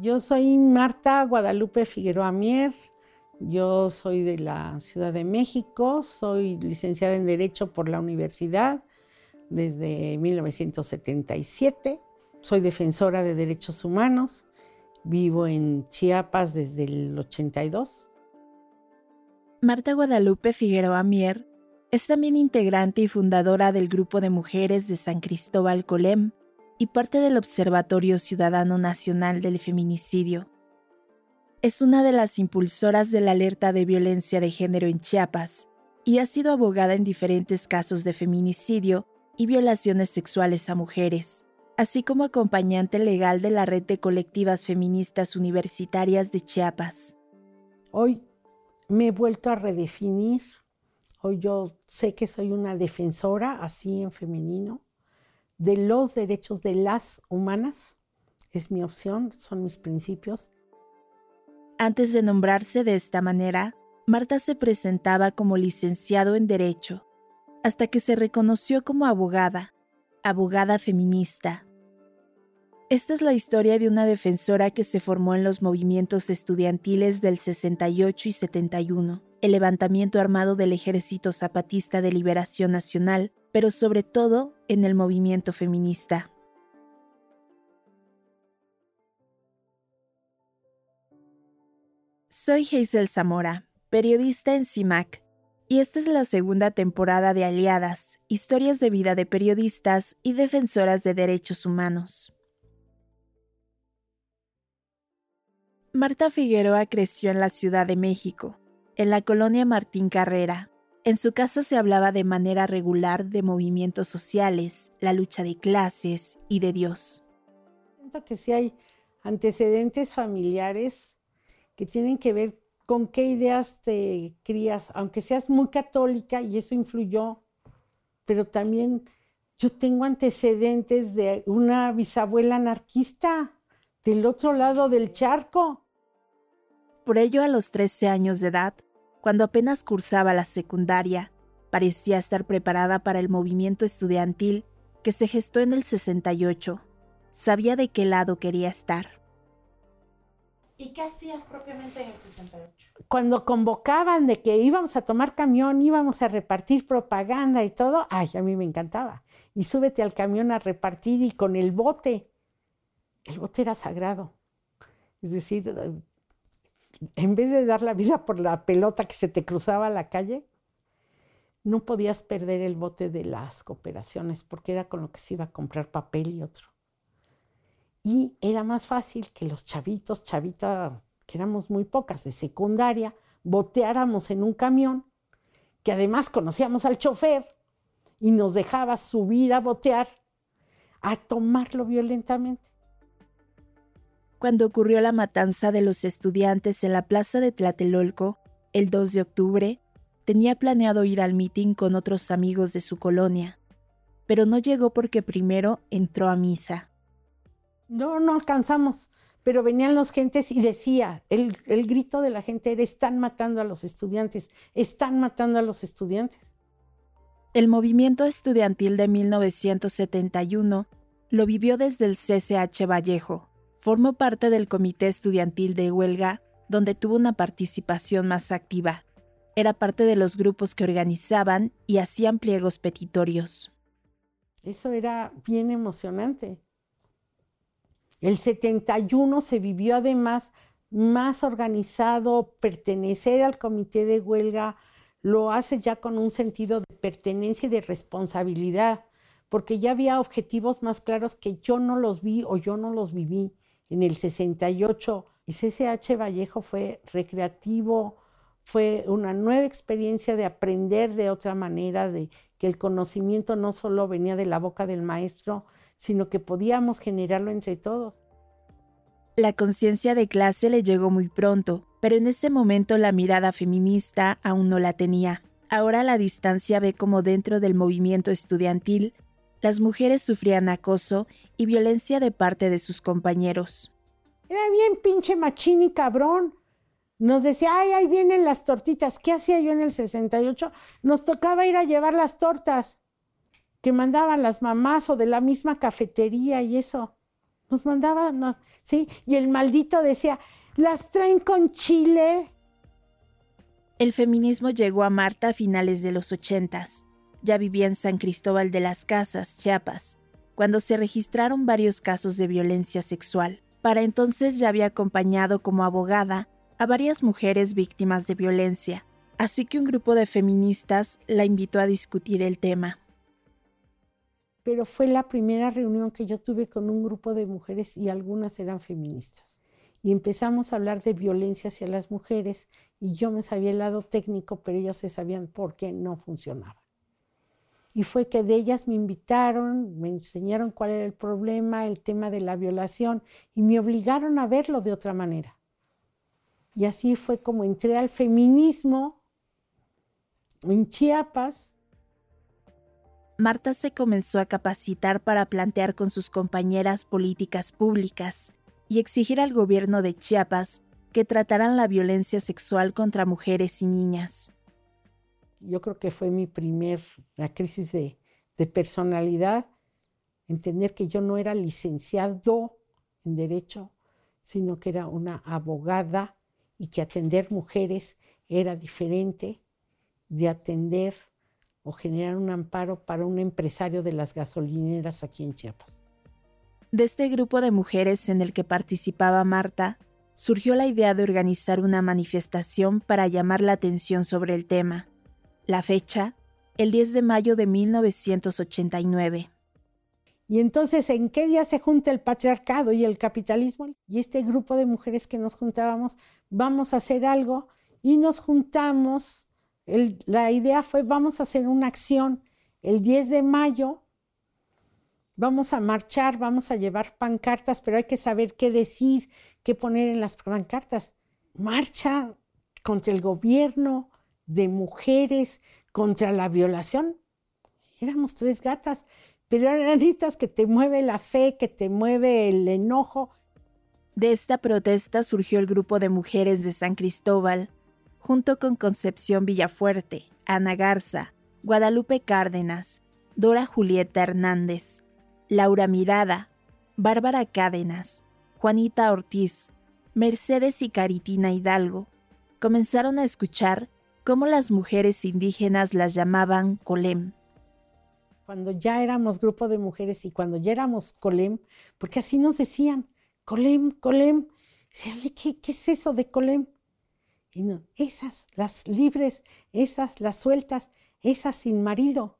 Yo soy Marta Guadalupe Figueroa Mier. Yo soy de la Ciudad de México. Soy licenciada en Derecho por la universidad desde 1977. Soy defensora de derechos humanos. Vivo en Chiapas desde el 82. Marta Guadalupe Figueroa Mier es también integrante y fundadora del Grupo de Mujeres de San Cristóbal Colem y parte del Observatorio Ciudadano Nacional del Feminicidio. Es una de las impulsoras de la alerta de violencia de género en Chiapas y ha sido abogada en diferentes casos de feminicidio y violaciones sexuales a mujeres, así como acompañante legal de la red de colectivas feministas universitarias de Chiapas. Hoy me he vuelto a redefinir. Hoy yo sé que soy una defensora, así en femenino, de los derechos de las humanas. Es mi opción, son mis principios. Antes de nombrarse de esta manera, Marta se presentaba como licenciado en Derecho, hasta que se reconoció como abogada, abogada feminista. Esta es la historia de una defensora que se formó en los movimientos estudiantiles del 68 y 71, el levantamiento armado del Ejército Zapatista de Liberación Nacional, pero sobre todo en el movimiento feminista. Soy Hazel Zamora, periodista en CIMAC, y esta es la segunda temporada de Aliadas, historias de vida de periodistas y defensoras de derechos humanos. Marta Figueroa creció en la Ciudad de México, en la colonia Martín Carrera. En su casa se hablaba de manera regular de movimientos sociales, la lucha de clases y de Dios. Siento que sí hay antecedentes familiares que tienen que ver con qué ideas te crías, aunque seas muy católica y eso influyó, pero también yo tengo antecedentes de una bisabuela anarquista del otro lado del charco. Por ello, a los 13 años de edad, cuando apenas cursaba la secundaria, parecía estar preparada para el movimiento estudiantil que se gestó en el 68. Sabía de qué lado quería estar. ¿Y qué hacías propiamente en el 68? Cuando convocaban de que íbamos a tomar camión, íbamos a repartir propaganda y todo, ay, a mí me encantaba. Y súbete al camión a repartir y con el bote el bote era sagrado. Es decir, en vez de dar la vida por la pelota que se te cruzaba a la calle, no podías perder el bote de las cooperaciones porque era con lo que se iba a comprar papel y otro. Y era más fácil que los chavitos, chavitas, que éramos muy pocas de secundaria, boteáramos en un camión, que además conocíamos al chofer y nos dejaba subir a botear, a tomarlo violentamente. Cuando ocurrió la matanza de los estudiantes en la plaza de Tlatelolco, el 2 de octubre, tenía planeado ir al mitin con otros amigos de su colonia, pero no llegó porque primero entró a misa. No, no alcanzamos, pero venían los gentes y decía, el, el grito de la gente era, están matando a los estudiantes, están matando a los estudiantes. El movimiento estudiantil de 1971 lo vivió desde el CCH Vallejo, Formó parte del comité estudiantil de huelga, donde tuvo una participación más activa. Era parte de los grupos que organizaban y hacían pliegos petitorios. Eso era bien emocionante. El 71 se vivió además más organizado, pertenecer al comité de huelga lo hace ya con un sentido de pertenencia y de responsabilidad, porque ya había objetivos más claros que yo no los vi o yo no los viví en el 68. Y CCH Vallejo fue recreativo, fue una nueva experiencia de aprender de otra manera, de que el conocimiento no solo venía de la boca del maestro, sino que podíamos generarlo entre todos. La conciencia de clase le llegó muy pronto, pero en ese momento la mirada feminista aún no la tenía. Ahora la distancia ve como dentro del movimiento estudiantil las mujeres sufrían acoso y violencia de parte de sus compañeros. Era bien pinche machín y cabrón. Nos decía, ay, ahí vienen las tortitas. ¿Qué hacía yo en el 68? Nos tocaba ir a llevar las tortas que mandaban las mamás o de la misma cafetería y eso. Nos mandaba, no, ¿sí? Y el maldito decía, las traen con chile. El feminismo llegó a Marta a finales de los ochentas. Ya vivía en San Cristóbal de las Casas, Chiapas, cuando se registraron varios casos de violencia sexual. Para entonces ya había acompañado como abogada a varias mujeres víctimas de violencia, así que un grupo de feministas la invitó a discutir el tema. Pero fue la primera reunión que yo tuve con un grupo de mujeres y algunas eran feministas. Y empezamos a hablar de violencia hacia las mujeres y yo me sabía el lado técnico, pero ellas se sabían por qué no funcionaba. Y fue que de ellas me invitaron, me enseñaron cuál era el problema, el tema de la violación, y me obligaron a verlo de otra manera. Y así fue como entré al feminismo en Chiapas. Marta se comenzó a capacitar para plantear con sus compañeras políticas públicas y exigir al gobierno de Chiapas que trataran la violencia sexual contra mujeres y niñas yo creo que fue mi primer crisis de, de personalidad, entender que yo no era licenciado en derecho, sino que era una abogada y que atender mujeres era diferente de atender o generar un amparo para un empresario de las gasolineras aquí en Chiapas. De este grupo de mujeres en el que participaba Marta, surgió la idea de organizar una manifestación para llamar la atención sobre el tema. La fecha, el 10 de mayo de 1989. Y entonces, ¿en qué día se junta el patriarcado y el capitalismo? Y este grupo de mujeres que nos juntábamos, vamos a hacer algo y nos juntamos. la idea fue, vamos a hacer una acción el 10 de mayo, vamos a marchar, vamos a llevar pancartas, pero hay que saber qué decir, qué poner en las pancartas. Marcha contra el gobierno, de mujeres contra la violación. Éramos tres gatas, pero eran estas que te mueve la fe, que te mueve el enojo. De esta protesta surgió el grupo de mujeres de San Cristóbal, junto con Concepción Villafuerte, Ana Garza, Guadalupe Cárdenas, Dora Julieta Hernández, Laura Mirada, Bárbara Cádenas, Juanita Ortiz, Mercedes y Caritina Hidalgo. Comenzaron a escuchar cómo las mujeres indígenas las llamaban colem. Cuando ya éramos grupo de mujeres y cuando ya éramos colem, porque así nos decían, colem, colem, ¿qué, qué es eso de colem? Y no, esas, las libres, esas, las sueltas, esas sin marido.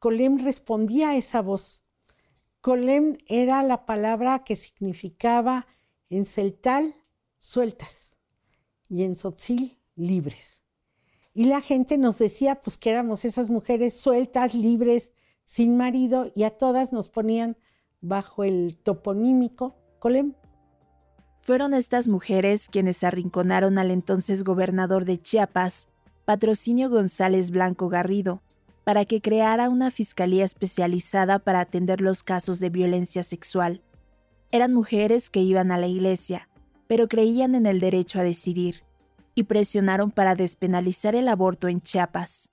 Colem respondía a esa voz. Colem era la palabra que significaba en celtal sueltas y en sotzil libres. Y la gente nos decía pues que éramos esas mujeres sueltas, libres, sin marido, y a todas nos ponían bajo el toponímico Colem. Fueron estas mujeres quienes arrinconaron al entonces gobernador de Chiapas, Patrocinio González Blanco Garrido, para que creara una fiscalía especializada para atender los casos de violencia sexual. Eran mujeres que iban a la iglesia, pero creían en el derecho a decidir y presionaron para despenalizar el aborto en Chiapas.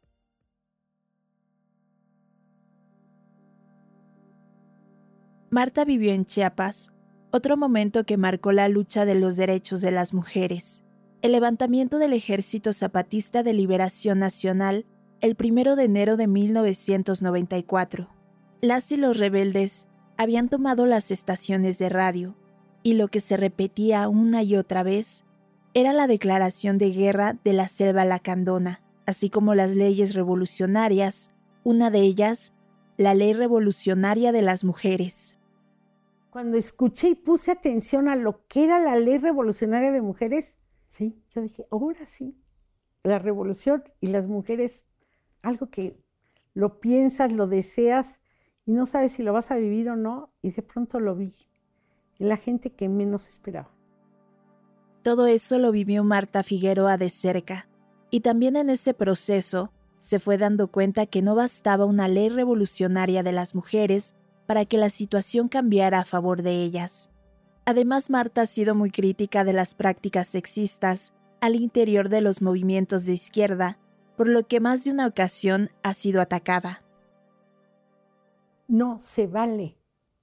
Marta vivió en Chiapas, otro momento que marcó la lucha de los derechos de las mujeres, el levantamiento del Ejército Zapatista de Liberación Nacional el 1 de enero de 1994. Las y los rebeldes habían tomado las estaciones de radio, y lo que se repetía una y otra vez era la declaración de guerra de la selva lacandona, así como las leyes revolucionarias, una de ellas, la ley revolucionaria de las mujeres. Cuando escuché y puse atención a lo que era la ley revolucionaria de mujeres, sí, yo dije, ahora sí, la revolución y las mujeres, algo que lo piensas, lo deseas y no sabes si lo vas a vivir o no, y de pronto lo vi, en la gente que menos esperaba. Todo eso lo vivió Marta Figueroa de cerca, y también en ese proceso se fue dando cuenta que no bastaba una ley revolucionaria de las mujeres para que la situación cambiara a favor de ellas. Además, Marta ha sido muy crítica de las prácticas sexistas al interior de los movimientos de izquierda, por lo que más de una ocasión ha sido atacada. No se vale,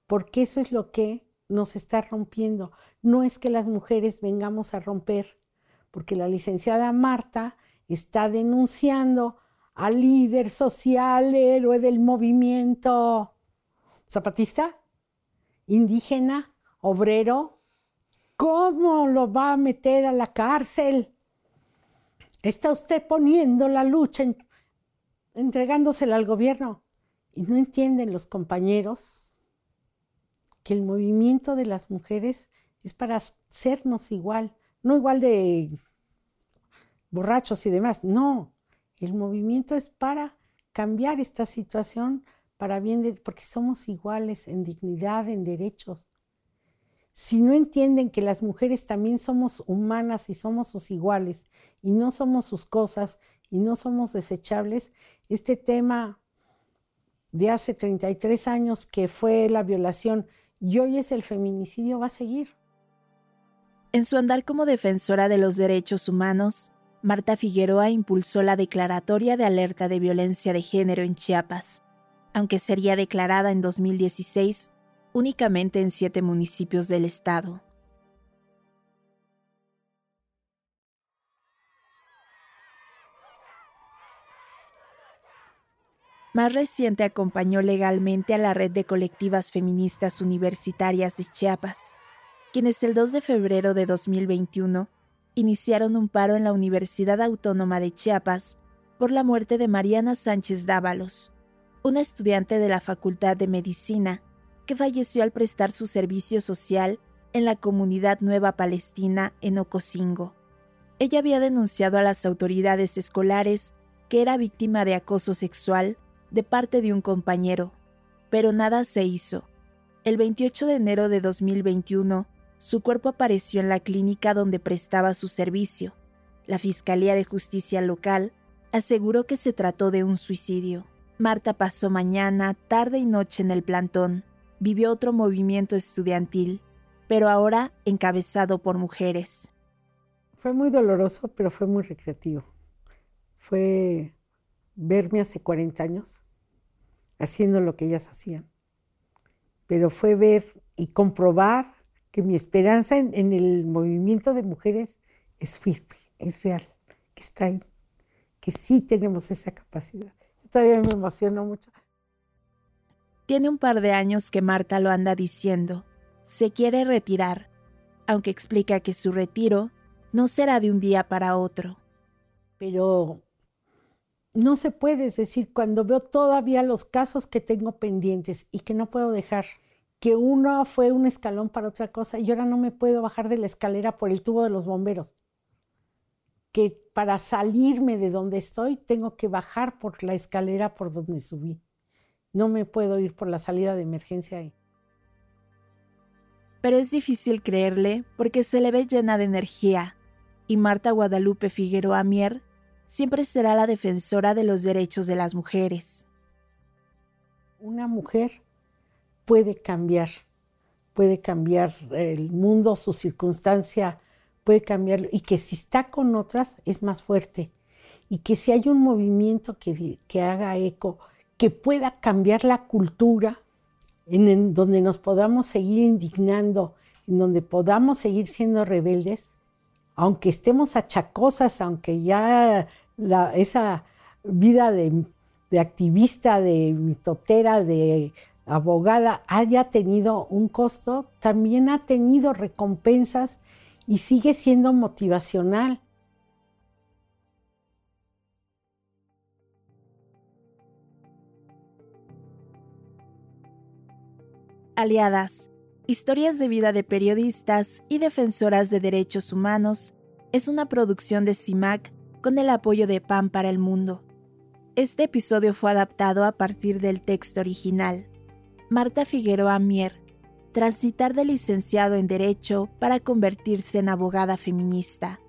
porque eso es lo que nos está rompiendo. No es que las mujeres vengamos a romper, porque la licenciada Marta está denunciando al líder social, héroe del movimiento zapatista, indígena, obrero. ¿Cómo lo va a meter a la cárcel? Está usted poniendo la lucha, entregándosela al gobierno. Y no entienden los compañeros que el movimiento de las mujeres es para sernos igual, no igual de borrachos y demás, no, el movimiento es para cambiar esta situación para bien de, porque somos iguales en dignidad, en derechos. Si no entienden que las mujeres también somos humanas y somos sus iguales y no somos sus cosas y no somos desechables, este tema de hace 33 años que fue la violación y hoy es el feminicidio va a seguir. En su andar como defensora de los derechos humanos, Marta Figueroa impulsó la declaratoria de alerta de violencia de género en Chiapas, aunque sería declarada en 2016 únicamente en siete municipios del estado. Más reciente acompañó legalmente a la red de colectivas feministas universitarias de Chiapas, quienes el 2 de febrero de 2021 iniciaron un paro en la Universidad Autónoma de Chiapas por la muerte de Mariana Sánchez Dávalos, una estudiante de la Facultad de Medicina que falleció al prestar su servicio social en la comunidad Nueva Palestina en Ocosingo. Ella había denunciado a las autoridades escolares que era víctima de acoso sexual de parte de un compañero, pero nada se hizo. El 28 de enero de 2021, su cuerpo apareció en la clínica donde prestaba su servicio. La Fiscalía de Justicia local aseguró que se trató de un suicidio. Marta pasó mañana, tarde y noche en el plantón. Vivió otro movimiento estudiantil, pero ahora encabezado por mujeres. Fue muy doloroso, pero fue muy recreativo. Fue verme hace 40 años haciendo lo que ellas hacían. Pero fue ver y comprobar que mi esperanza en, el movimiento de mujeres es firme, es real, que está ahí, que sí tenemos esa capacidad. Todavía me emociona mucho. Tiene un par de años que Marta lo anda diciendo. Se quiere retirar, aunque explica que su retiro no será de un día para otro. Pero no se puede, decir, cuando veo todavía los casos que tengo pendientes y que no puedo dejar, que uno fue un escalón para otra cosa y ahora no me puedo bajar de la escalera por el tubo de los bomberos, que para salirme de donde estoy tengo que bajar por la escalera por donde subí. No me puedo ir por la salida de emergencia ahí. Pero es difícil creerle porque se le ve llena de energía y Marta Guadalupe Figueroa Mier siempre será la defensora de los derechos de las mujeres. Una mujer puede cambiar, puede cambiar el mundo, su circunstancia, puede cambiar, y que si está con otras es más fuerte, y que si hay un movimiento que, que haga eco, que pueda cambiar la cultura, en donde nos podamos seguir indignando, en donde podamos seguir siendo rebeldes, aunque estemos achacosas, aunque ya esa vida de, activista, de mitotera, de abogada haya tenido un costo, también ha tenido recompensas y sigue siendo motivacional. Aliadas Historias de vida de periodistas y defensoras de derechos humanos es una producción de CIMAC con el apoyo de PAN para el Mundo. Este episodio fue adaptado a partir del texto original. Marta Figueroa Mier, transitar de licenciado en Derecho para convertirse en abogada feminista,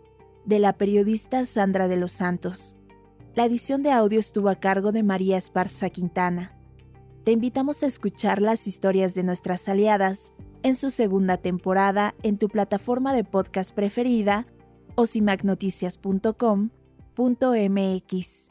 de la periodista Sandra de los Santos. La edición de audio estuvo a cargo de María Esparza Quintana. Te invitamos a escuchar las historias de nuestras aliadas en su segunda temporada en tu plataforma de podcast preferida o cimagnoticias.com.mx.